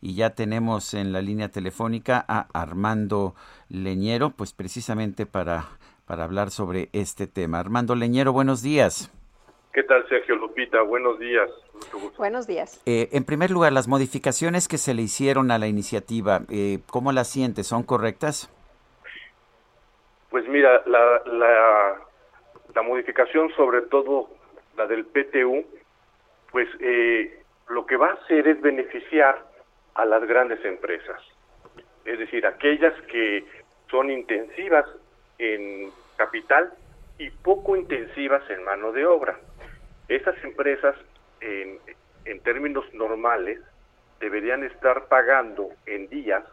Y ya tenemos en la línea telefónica a Armando Leñero, pues precisamente para, para hablar sobre este tema. Armando Leñero, buenos días. ¿Qué tal, Sergio Lupita? Buenos días. Buenos días. Eh, en primer lugar, las modificaciones que se le hicieron a la iniciativa, eh, ¿cómo las sientes? ¿Son correctas? Pues mira, la, la, la modificación, sobre todo la del PTU, pues eh, lo que va a hacer es beneficiar a las grandes empresas, es decir, aquellas que son intensivas en capital y poco intensivas en mano de obra. Estas empresas, en, en términos normales, deberían estar pagando en días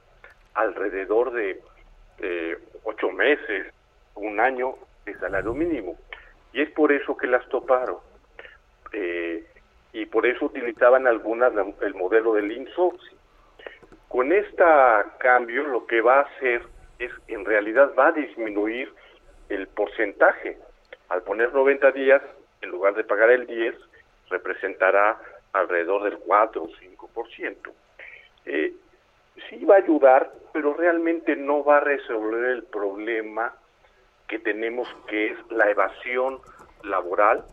alrededor de ocho meses, un año de salario mínimo. Y es por eso que las toparon. Eh, y por eso utilizaban algunas el modelo del insourcing. Con este cambio lo que va a hacer es, en realidad va a disminuir el porcentaje. Al poner 90 días, en lugar de pagar el 10, representará alrededor del 4 o 5%. Eh, sí va a ayudar, pero realmente no va a resolver el problema que tenemos, que es la evasión laboral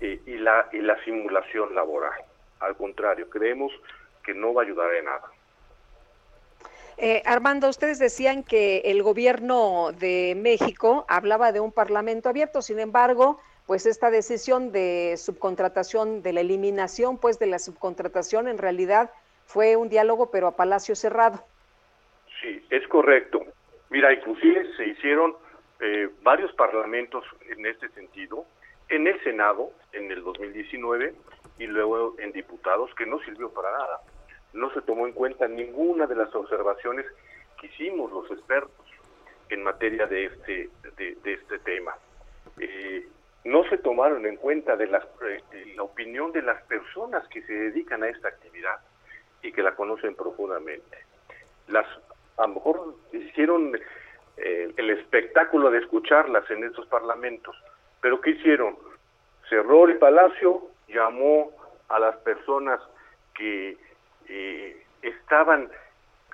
eh, y, la, y la simulación laboral. Al contrario, creemos que no va a ayudar en nada. Eh, Armando, ustedes decían que el gobierno de México hablaba de un parlamento abierto, sin embargo, pues esta decisión de subcontratación, de la eliminación pues de la subcontratación, en realidad fue un diálogo pero a palacio cerrado. Sí, es correcto. Mira, inclusive se hicieron eh, varios parlamentos en este sentido, en el Senado en el 2019 y luego en diputados, que no sirvió para nada no se tomó en cuenta ninguna de las observaciones que hicimos los expertos en materia de este, de, este tema. Eh, no se tomaron en cuenta de, eh, la opinión de las personas que se dedican a esta actividad y que la conocen profundamente. Las, a lo mejor hicieron eh, el espectáculo de escucharlas en estos parlamentos, pero ¿qué hicieron? Cerró el palacio, llamó a las personas que estaban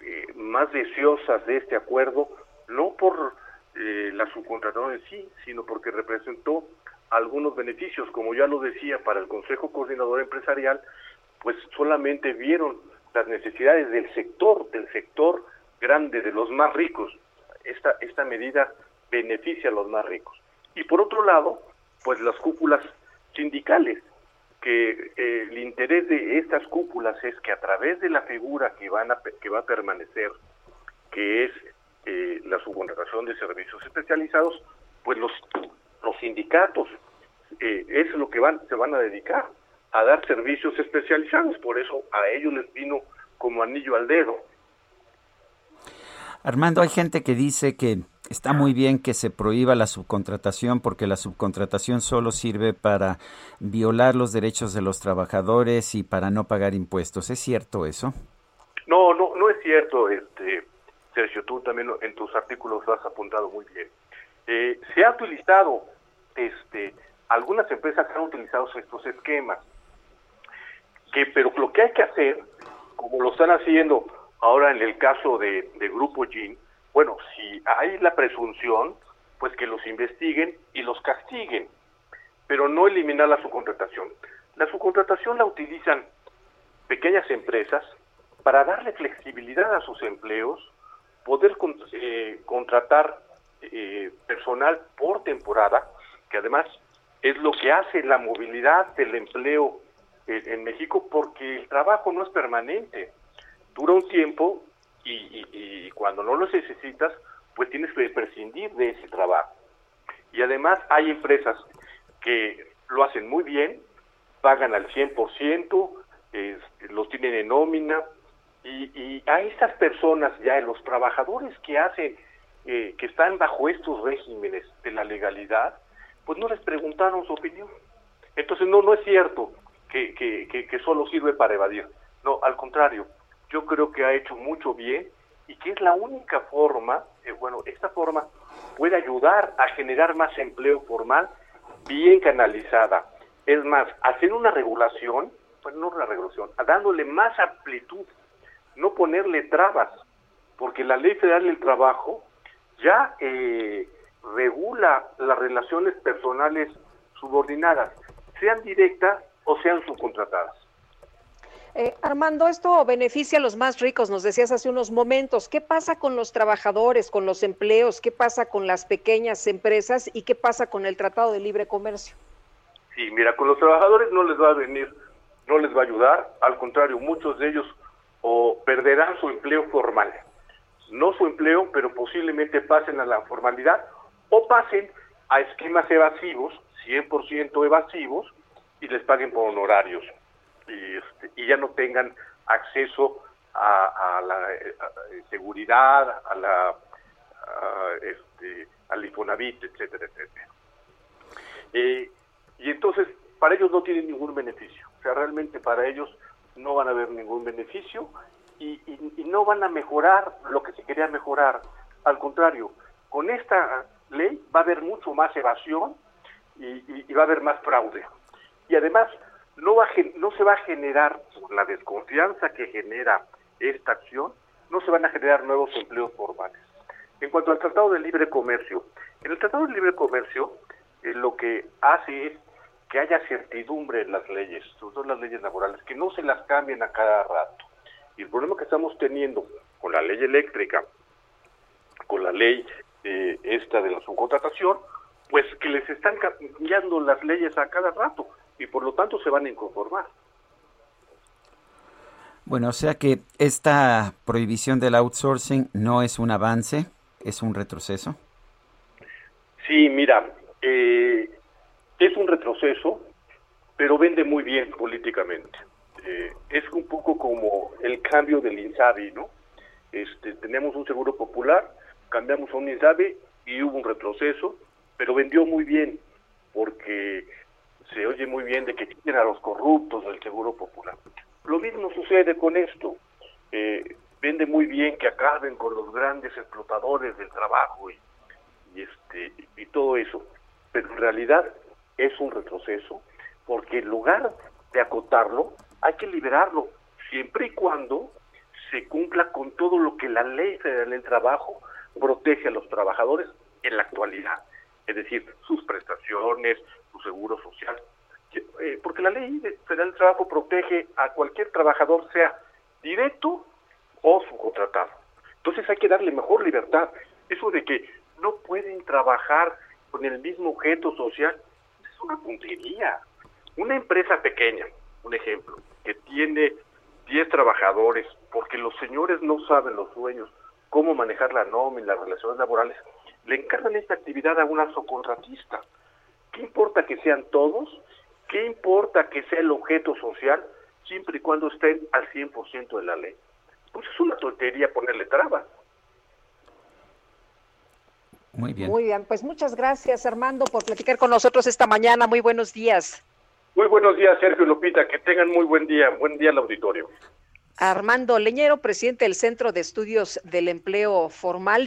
eh, más deseosas de este acuerdo, no por eh, la subcontratación en sí, sino porque representó algunos beneficios, como ya lo decía, para el Consejo Coordinador Empresarial, pues solamente vieron las necesidades del sector, del sector grande, de los más ricos. Esta, esta medida beneficia a los más ricos. Y por otro lado, pues las cúpulas sindicales, que eh, el interés de estas cúpulas es que a través de la figura que van a, que va a permanecer, que es eh, la subcontratación de servicios especializados, pues los los sindicatos eh, es lo que van se van a dedicar a dar servicios especializados, por eso a ellos les vino como anillo al dedo. Armando, hay gente que dice que está muy bien que se prohíba la subcontratación porque la subcontratación solo sirve para violar los derechos de los trabajadores y para no pagar impuestos. ¿Es cierto eso? No, no, no es cierto, este, Sergio. Tú también en tus artículos lo has apuntado muy bien. Eh, se ha utilizado, este, algunas empresas han utilizado estos esquemas, que, pero lo que hay que hacer, como lo están haciendo ahora en el caso de, de Grupo GIN, bueno, si hay la presunción, pues que los investiguen y los castiguen, pero no eliminar la subcontratación. La subcontratación la utilizan pequeñas empresas para darle flexibilidad a sus empleos, poder eh, contratar eh, personal por temporada, que además es lo que hace la movilidad del empleo en México, porque el trabajo no es permanente, dura un tiempo y, cuando no los necesitas, pues tienes que prescindir de ese trabajo. Y además hay empresas que lo hacen muy bien, pagan al 100%, eh, nómina, y, a estas personas ya, los trabajadores que hacen, eh, que están bajo estos regímenes de la legalidad, pues no les preguntaron su opinión. Entonces no, no es cierto que, que solo sirve para evadir. No, al contrario, yo creo que ha hecho mucho bien y que es la única forma, eh, bueno, esta forma puede ayudar a generar más empleo formal bien canalizada. Es más, hacer una regulación, bueno, no una regulación, dándole más amplitud, no ponerle trabas, porque la Ley Federal del Trabajo ya eh, regula las relaciones personales subordinadas, sean directas o sean subcontratadas. Eh, Armando, esto beneficia a los más ricos, nos decías hace unos momentos. ¿Qué pasa con los trabajadores, con los empleos? ¿Qué pasa con las pequeñas empresas? ¿Y qué pasa con el Tratado de Libre Comercio? Sí, mira, con los trabajadores no les va a venir, no les va a ayudar. Al contrario, muchos de ellos o perderán su empleo formal. No su empleo, pero posiblemente pasen a la formalidad o pasen a esquemas evasivos, 100% evasivos, y les paguen por honorarios y, este, y ya no tengan acceso a, la eh, seguridad, a la este, al Infonavit, etcétera, etcétera. Eh, y entonces, para ellos no tienen ningún beneficio. O sea, realmente para ellos no van a haber ningún beneficio y, no van a mejorar lo que se quería mejorar. Al contrario, con esta ley va a haber mucho más evasión y, y va a haber más fraude. Y además, no, va no se va a generar, por la desconfianza que genera esta acción, no se van a generar nuevos empleos formales. En cuanto al Tratado de Libre Comercio, en el Tratado de Libre Comercio eh, lo que hace es que haya certidumbre en las leyes, sobre todo las leyes laborales, que no se las cambien a cada rato. Y el problema que estamos teniendo con la ley eléctrica, con la ley eh, esta de la subcontratación, pues que les están cambiando las leyes a cada rato y por lo tanto se van a inconformar. Bueno, o sea que esta prohibición del outsourcing no es un avance, es un retroceso. Sí, mira, eh, es un retroceso, pero vende muy bien políticamente. Eh, es un poco como el cambio del INSABI, ¿no? Este, tenemos un seguro popular, cambiamos a un INSABI y hubo un retroceso, pero vendió muy bien, porque se oye muy bien de que quieren a los corruptos del Seguro Popular. Lo mismo sucede con esto. Eh, vende muy bien que acaben con los grandes explotadores del trabajo y, este y todo eso, pero en realidad es un retroceso porque en lugar de acotarlo hay que liberarlo siempre y cuando se cumpla con todo lo que la ley federal del trabajo protege a los trabajadores en la actualidad, es decir, sus prestaciones, seguro social, eh, porque la ley federal del trabajo protege a cualquier trabajador, sea directo o subcontratado. Entonces hay que darle mejor libertad. Eso de que no pueden trabajar con el mismo objeto social es una puntería. Una empresa pequeña, un ejemplo, que tiene 10 trabajadores, porque los señores no saben los dueños cómo manejar la nómina, las relaciones laborales, le encargan esta actividad a una subcontratista. ¿Qué importa que sean todos? ¿Qué importa que sea el objeto social siempre y cuando estén al 100% de la ley? Pues es una tontería ponerle trabas. Muy bien. Muy bien, pues muchas gracias Armando por platicar con nosotros esta mañana. Muy buenos días. Muy buenos días Sergio Lupita, que tengan muy buen día. Buen día al auditorio. Armando Leñero, presidente del Centro de Estudios del Empleo Formal.